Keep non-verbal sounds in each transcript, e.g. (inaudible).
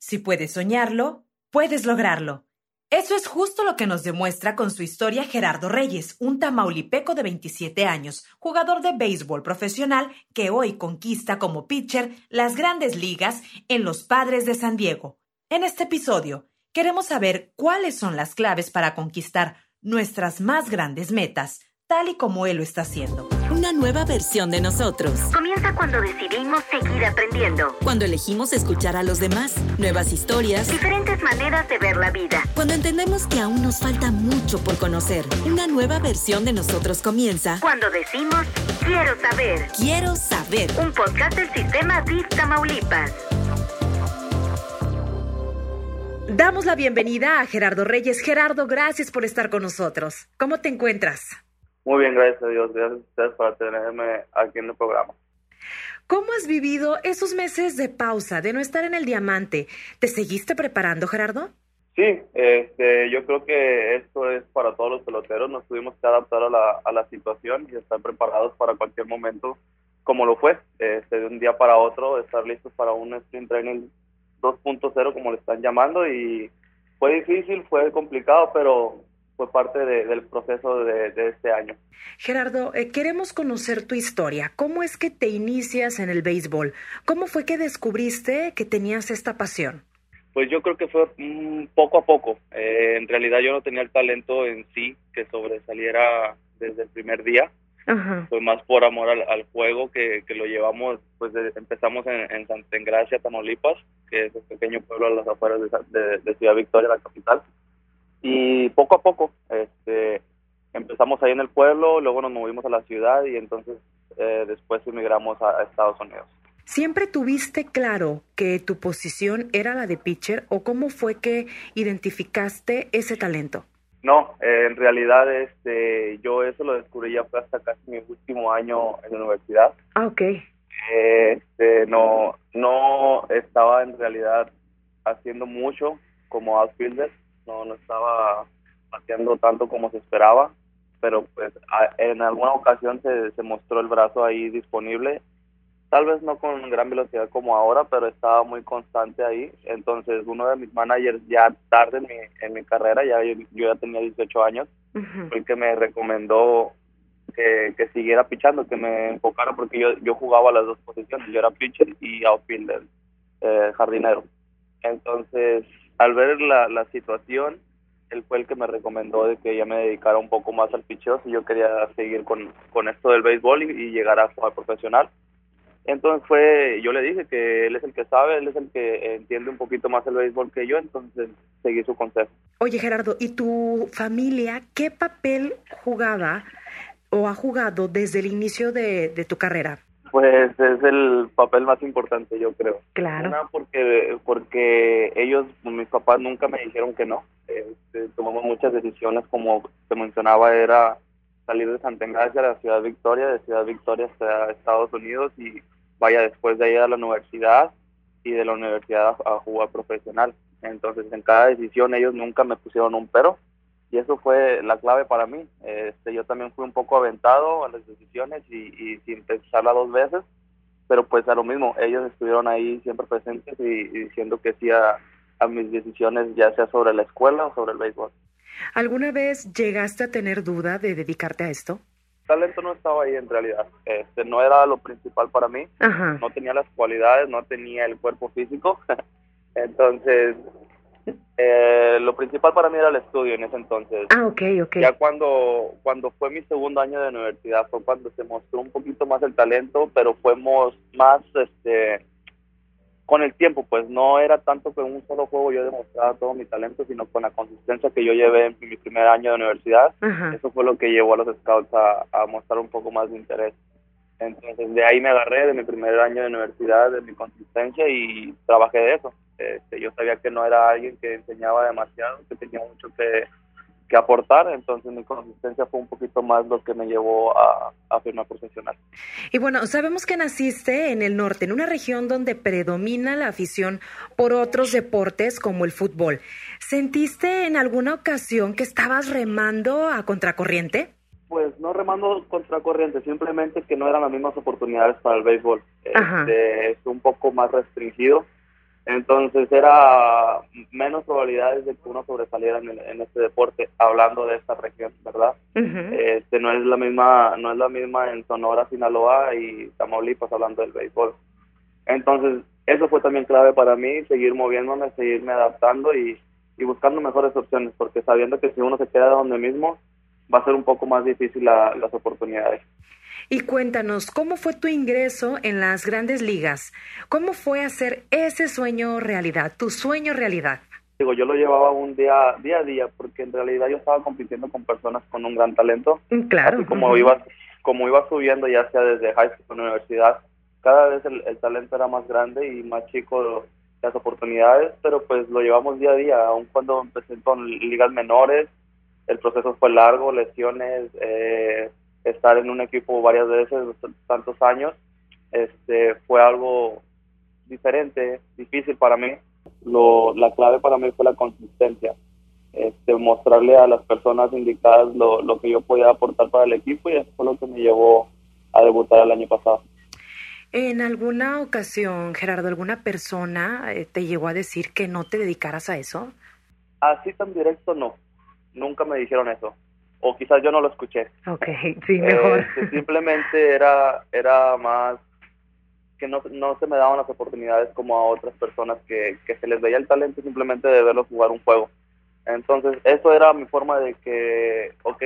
Si puedes soñarlo, puedes lograrlo. Eso es justo lo que nos demuestra con su historia Gerardo Reyes, un tamaulipeco de 27 años, jugador de béisbol profesional que hoy conquista como pitcher las grandes ligas en los Padres de San Diego. En este episodio, queremos saber cuáles son las claves para conquistar nuestras más grandes metas, tal y como él lo está haciendo. Una nueva versión de nosotros. Comienza cuando decidimos seguir aprendiendo. Cuando elegimos escuchar a los demás. Nuevas historias. Diferentes maneras de ver la vida. Cuando entendemos que aún nos falta mucho por conocer. Una nueva versión de nosotros comienza. Cuando decimos quiero saber. Quiero saber. Un podcast del sistema DIF Tamaulipas. Damos la bienvenida a Gerardo Reyes. Gerardo, gracias por estar con nosotros. ¿Cómo te encuentras? Muy bien, gracias a Dios. Gracias a ustedes por tenerme aquí en el programa. ¿Cómo has vivido esos meses de pausa, de no estar en el diamante? ¿Te seguiste preparando, Gerardo? Sí, este, yo creo que esto es para todos los peloteros. Nos tuvimos que adaptar a la, a la situación y estar preparados para cualquier momento, como lo fue, este, de un día para otro, estar listos para un sprint training 2.0, como le están llamando. Y fue difícil, fue complicado, pero fue parte del proceso de, este año. Gerardo, eh, queremos conocer tu historia. ¿Cómo es que te inicias en el béisbol? ¿Cómo fue que descubriste que tenías esta pasión? Pues yo creo que fue poco a poco. Eh, en realidad yo no tenía el talento en sí que sobresaliera desde el primer día. Fue más por amor al, juego que, lo llevamos, pues empezamos en, en Santa Engracia, Tamaulipas, que es un pequeño pueblo a las afueras de Ciudad Victoria, la capital y poco a poco este, empezamos ahí en el pueblo, luego nos movimos a la ciudad y entonces eh, después emigramos a, Estados Unidos. ¿Siempre tuviste claro que tu posición era la de pitcher o cómo fue que identificaste ese talento? No, eh, en realidad este, yo eso lo descubrí ya fue hasta casi mi último año en la universidad. Ah, ok. Este, no, no estaba en realidad haciendo mucho como outfielder no, no estaba pateando tanto como se esperaba, pero pues en alguna ocasión se, se mostró el brazo ahí disponible, tal vez no con gran velocidad como ahora, pero estaba muy constante ahí, entonces uno de mis managers ya tarde en mi, en mi carrera, ya yo, ya tenía 18 años, fue el que me recomendó que, que, siguiera pichando, que me enfocara porque yo, yo jugaba las dos posiciones, yo era pitcher y outfielder, eh, jardinero. Entonces al ver la, la situación, él fue el que me recomendó de que ya me dedicara un poco más al picheo si yo quería seguir con, con esto del béisbol y, llegar a jugar profesional. Entonces fue, yo le dije que él es el que sabe, él es el que entiende un poquito más el béisbol que yo, entonces seguí su consejo. Oye Gerardo, ¿y tu familia qué papel jugaba o ha jugado desde el inicio de, de tu carrera? Pues es el papel más importante, yo creo. Claro. Una porque, porque ellos, mis papás nunca me dijeron que no. Este, tomamos muchas decisiones, como te mencionaba, era salir de Santa Engracia a la Ciudad Victoria, de Ciudad Victoria hasta Estados Unidos y vaya después de ir a la universidad y de la universidad a jugar profesional. Entonces, en cada decisión ellos nunca me pusieron un pero y eso fue la clave para mí. Este, yo también fui un poco aventado a las decisiones y, y sin pensarla dos veces, pero pues a lo mismo, ellos estuvieron ahí siempre presentes y, diciendo que sí a, mis decisiones, ya sea sobre la escuela o sobre el béisbol. ¿Alguna vez llegaste a tener duda de dedicarte a esto? talento no estaba ahí en realidad. Este, no era lo principal para mí. No tenía las cualidades, no tenía el cuerpo físico. (laughs) Entonces, eh, lo principal para mí era el estudio en ese entonces. Ah, ok, ok. Ya cuando, cuando fue mi segundo año de universidad fue cuando se mostró un poquito más el talento, pero fuimos más, este, con el tiempo, pues no era tanto que en un solo juego yo demostraba todo mi talento, sino con la consistencia que yo llevé en mi primer año de universidad. Eso fue lo que llevó a los scouts a, a mostrar un poco más de interés. Entonces de ahí me agarré de mi primer año de universidad, de mi consistencia y trabajé de eso. Este, yo sabía que no era alguien que enseñaba demasiado, que tenía mucho que, aportar, entonces mi consistencia fue un poquito más lo que me llevó a, a firmar profesional. Y bueno, sabemos que naciste en el norte, en una región donde predomina la afición por otros deportes como el fútbol. ¿Sentiste en alguna ocasión que estabas remando a contracorriente? Pues no remando contracorriente, simplemente que no eran las mismas oportunidades para el béisbol. Este, es un poco más restringido Entonces era menos probabilidades de que uno sobresaliera en, en este deporte, hablando de esta región, ¿verdad? este no es la misma, no es la misma en Sonora, Sinaloa y Tamaulipas hablando del béisbol. Entonces, eso fue también clave para mí, seguir moviéndome, seguirme adaptando y, y buscando mejores opciones, porque sabiendo que si uno se queda donde mismo, va a ser un poco más difícil las oportunidades. Y cuéntanos, ¿cómo fue tu ingreso en las grandes ligas? ¿Cómo fue hacer ese sueño realidad, tu sueño realidad? Digo, yo lo llevaba un día, día a día, porque en realidad yo estaba compitiendo con personas con un gran talento. Mm, claro. Así como, iba, como iba subiendo, ya sea desde high school universidad, cada vez el, el talento era más grande y más chico las oportunidades, pero pues lo llevamos día a día, aun cuando empecé con ligas menores, el proceso fue largo, lesiones, eh, estar en un equipo varias veces, tantos años, este, fue algo diferente, difícil para mí. Lo, la clave para mí fue la consistencia, este, mostrarle a las personas indicadas lo, lo que yo podía aportar para el equipo y eso fue lo que me llevó a debutar el año pasado. En alguna ocasión, Gerardo, alguna persona eh, te llegó a decir que no te dedicaras a eso? Así tan directo no, nunca me dijeron eso o quizás yo no lo escuché. Ok, (laughs) sí, mejor. Este, simplemente era, era más que no, no se me daban las oportunidades como a otras personas que, que se les veía el talento simplemente de verlos jugar un juego. Entonces, eso era mi forma de que, ok,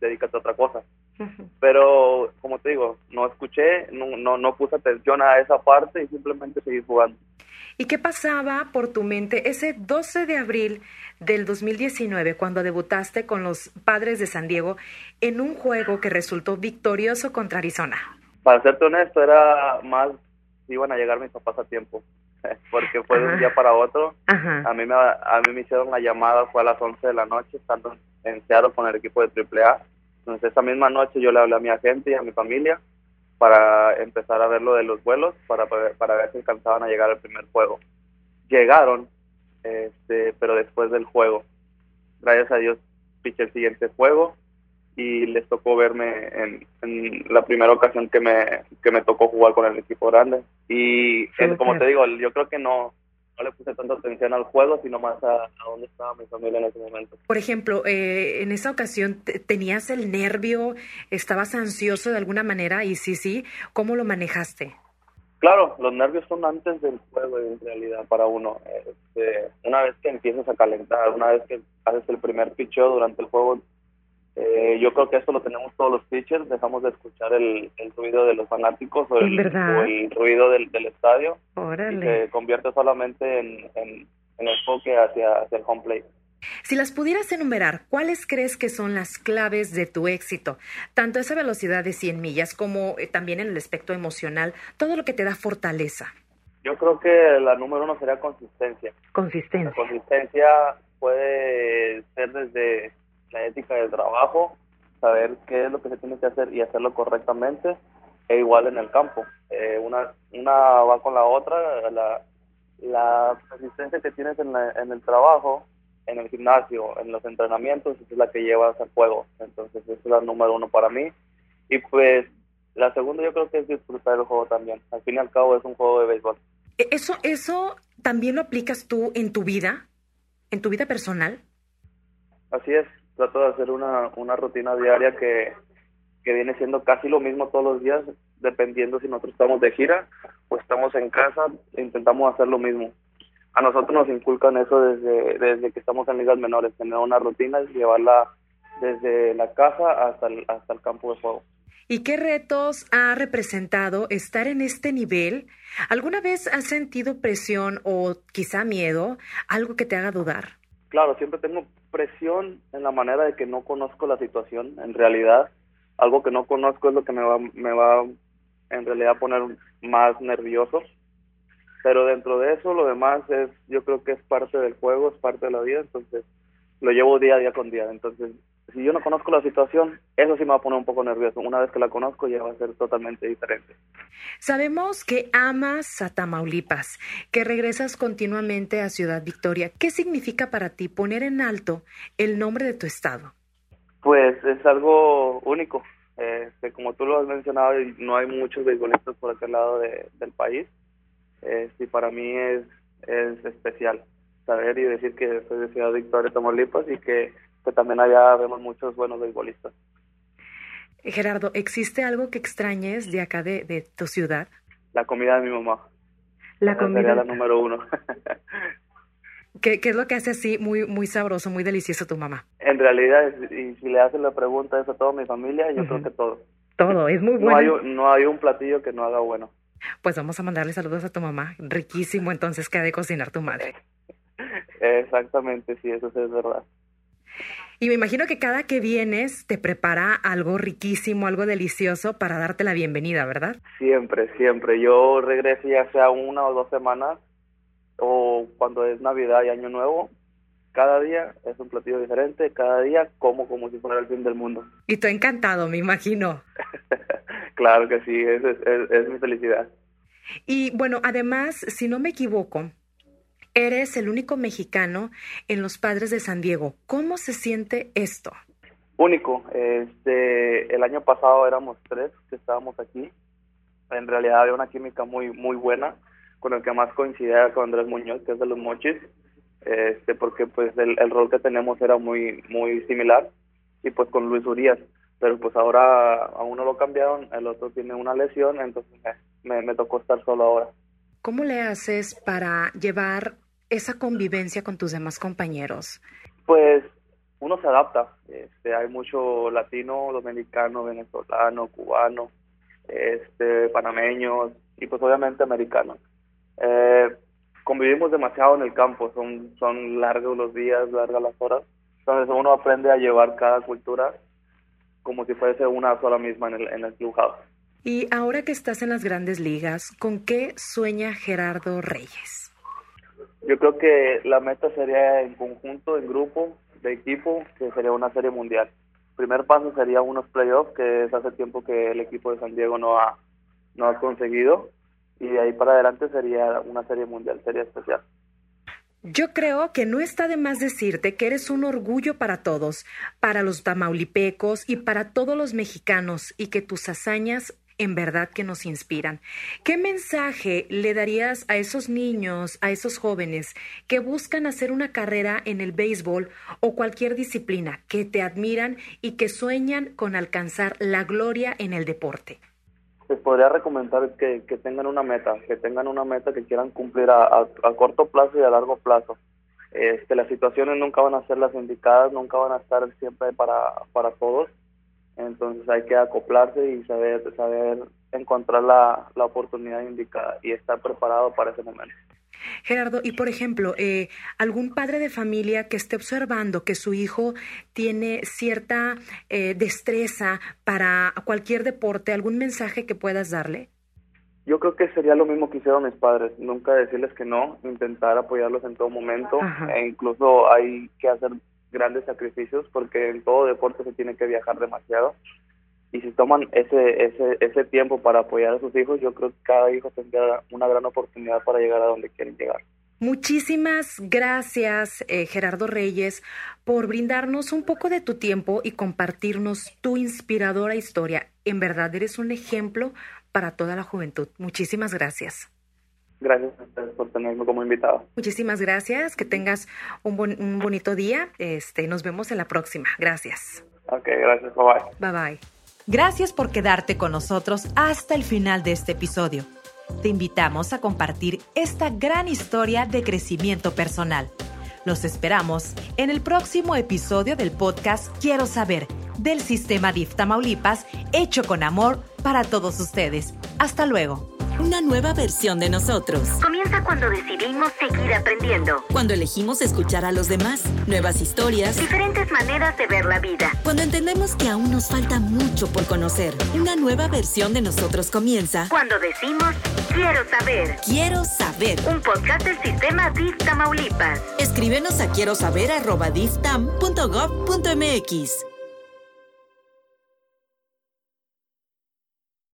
dedícate a otra cosa. Pero, como te digo, no escuché, no, no, no puse atención a esa parte y simplemente seguí jugando. ¿Y qué pasaba por tu mente ese 12 de abril del 2019 cuando debutaste con los Padres de San Diego en un juego que resultó victorioso contra Arizona? Para serte honesto, era más si iban a llegar mis papás a tiempo, (laughs) porque fue de un día para otro. A mí me a mí me hicieron la llamada fue a las 11 de la noche estando en Seattle con el equipo de AAA. Entonces esa misma noche yo le hablé a mi agente y a mi familia para empezar a ver lo de los vuelos, para, para ver si alcanzaban a llegar al primer juego. Llegaron, este, pero después del juego. Gracias a Dios piché el siguiente juego y les tocó verme en, en, la primera ocasión que me, que me tocó jugar con el equipo grande. Y como te digo, yo creo que no, no le puse tanta atención al juego, sino más a, dónde estaba mi familia en ese momento. Por ejemplo, eh, en esa ocasión, ¿tenías el nervio? ¿Estabas ansioso de alguna manera? Y sí, sí, ¿cómo lo manejaste? Claro, los nervios son antes del juego en realidad para uno. Este, una vez que empiezas a calentar, una vez que haces el primer picheo durante el juego, eh, yo creo que esto lo tenemos todos los pitchers, dejamos de escuchar el, ruido de los fanáticos o el, ruido del, estadio y se convierte solamente en, en, en enfoque hacia, hacia el home plate. Si las pudieras enumerar, ¿cuáles crees que son las claves de tu éxito? Tanto esa velocidad de 100 millas como eh, también en el aspecto emocional, todo lo que te da fortaleza. Yo creo que la número uno sería consistencia. Consistencia. La consistencia puede ser desde la ética del trabajo, saber qué es lo que se tiene que hacer y hacerlo correctamente, e igual en el campo. Eh, una, una va con la otra, la, la consistencia que tienes en, en el trabajo, en el gimnasio, en los entrenamientos, es la que llevas al juego. Entonces, esa es la número uno para mí. Y pues, la segunda yo creo que es disfrutar el juego también. Al fin y al cabo es un juego de béisbol. E, ¿Eso, eso también lo aplicas tú en tu vida? ¿En tu vida personal? Así es trato de hacer una, una rutina diaria que, que viene siendo casi lo mismo todos los días, dependiendo si nosotros estamos de gira o estamos en casa, intentamos hacer lo mismo. A nosotros nos inculcan eso desde, desde que estamos en ligas menores, tener una rutina y llevarla desde la casa hasta el, hasta el campo de juego. ¿Y qué retos ha representado estar en este nivel? ¿Alguna vez has sentido presión o quizá miedo? ¿Algo que te haga dudar? Claro, siempre tengo presión en la manera de que no conozco la situación en realidad. Algo que no conozco es lo que me va, me va en realidad poner más nervioso. Pero dentro de eso, lo demás es, yo creo que es parte del juego, es parte de la vida, entonces lo llevo día a día con día. Entonces, si yo no conozco la situación, eso sí me va a poner un poco nervioso. Una vez que la conozco ya va a ser totalmente diferente. Sabemos que amas a Tamaulipas, que regresas continuamente a Ciudad Victoria. ¿Qué significa para ti poner en alto el nombre de tu estado? Pues es algo único. Este, como tú lo has mencionado, no hay muchos beisbolistas por aquel lado del país. Este, para mí es es especial. Saber y decir que soy de Ciudad Victoria, Tamaulipas y que, que también allá vemos muchos buenos beisbolistas. Gerardo, ¿existe algo que extrañes de acá de, de tu ciudad? La comida de mi mamá. La comida. Sería la número uno. (laughs) ¿Qué, qué es lo que hace así muy, muy sabroso, muy delicioso tu mamá? en realidad, y si le hacen la pregunta a toda mi familia, yo creo que todo. Todo, es muy No bueno. hay, un- no hay un platillo que no haga bueno. Pues vamos a mandarle saludos a tu mamá. Riquísimo entonces que ha de cocinar tu madre. (laughs) Exactamente, sí, eso sí es verdad. Y me imagino que cada que vienes te prepara algo riquísimo, algo delicioso para darte la bienvenida, ¿verdad? Siempre, siempre. Yo regreso ya sea una o dos semanas o cuando es Navidad y Año Nuevo. Cada día es un platillo diferente, cada día como como si fuera el fin del mundo. Y tú encantado, me imagino. (laughs) claro que sí, es, es, es- es mi felicidad. Y bueno, además, si no me equivoco, eres el único mexicano en los Padres de San Diego. ¿Cómo se siente esto? Único. Este, el año pasado éramos tres que estábamos aquí. En realidad había una química muy muy buena, con el que más coincidía con Andrés Muñoz, que es de los Mochis, este, porque pues el, el rol que tenemos era muy muy similar y pues con Luis Urias, pero pues ahora a uno lo cambiaron, el otro tiene una lesión, entonces me, me, me tocó estar solo ahora. ¿Cómo le haces para llevar esa convivencia con tus demás compañeros? Pues uno se adapta. Este, hay mucho latino, dominicano, venezolano, cubano, este, panameños y pues obviamente americanos. Eh, convivimos demasiado en el campo, son, son largos los días, largas las horas. Entonces uno aprende a llevar cada cultura como si fuese una sola misma en el, en el clubhouse. Y ahora que estás en las grandes ligas, ¿con qué sueña Gerardo Reyes? Yo creo que la meta sería en conjunto, en grupo, de equipo, que sería una serie mundial. Primer paso sería unos playoffs, que es hace tiempo que el equipo de San Diego no ha, no ha conseguido. Y de ahí para adelante sería una serie mundial, sería especial. Yo creo que no está de más decirte que eres un orgullo para todos, para los tamaulipecos y para todos los mexicanos, y que tus hazañas en verdad que nos inspiran. ¿Qué mensaje le darías a esos niños, a esos jóvenes que buscan hacer una carrera en el béisbol o cualquier disciplina, que te admiran y que sueñan con alcanzar la gloria en el deporte? Les podría recomendar que, tengan una meta, que tengan una meta que quieran cumplir a, a corto plazo y a largo plazo. Este, las situaciones nunca van a ser las indicadas, nunca van a estar siempre para, para todos. Entonces hay que acoplarse y saber, saber encontrar la, la oportunidad indicada y estar preparado para ese momento. Gerardo, y por ejemplo, eh, algún padre de familia que esté observando que su hijo tiene cierta eh, destreza para cualquier deporte, algún mensaje que puedas darle? Yo creo que sería lo mismo que hicieron mis padres, nunca decirles que no, intentar apoyarlos en todo momento, Ajá. e incluso hay que hacer grandes sacrificios porque en todo deporte se tiene que viajar demasiado y si toman ese ese ese tiempo para apoyar a sus hijos, yo creo que cada hijo tendrá una gran oportunidad para llegar a donde quieren llegar. Muchísimas gracias, eh, Gerardo Reyes, por brindarnos un poco de tu tiempo y compartirnos tu inspiradora historia. En verdad, eres un ejemplo para toda la juventud. Muchísimas gracias. Gracias a ustedes por tenerme como invitado. Muchísimas gracias. Que tengas un, bon- un bonito día. Este, nos vemos en la próxima. Gracias. Ok, gracias, bye bye. Bye bye. Gracias por quedarte con nosotros hasta el final de este episodio. Te invitamos a compartir esta gran historia de crecimiento personal. Los esperamos en el próximo episodio del podcast Quiero saber del sistema DIF Tamaulipas, hecho con amor para todos ustedes. Hasta luego. Una nueva versión de nosotros. Comienza cuando decidimos seguir aprendiendo. Cuando elegimos escuchar a los demás. Nuevas historias. Diferentes maneras de ver la vida. Cuando entendemos que aún nos falta mucho por conocer. Una nueva versión de nosotros comienza. Cuando decimos quiero saber. Quiero saber. Un podcast del sistema DIF Tamaulipas. Escríbenos a quiero saber arroba diftam.gov.mx.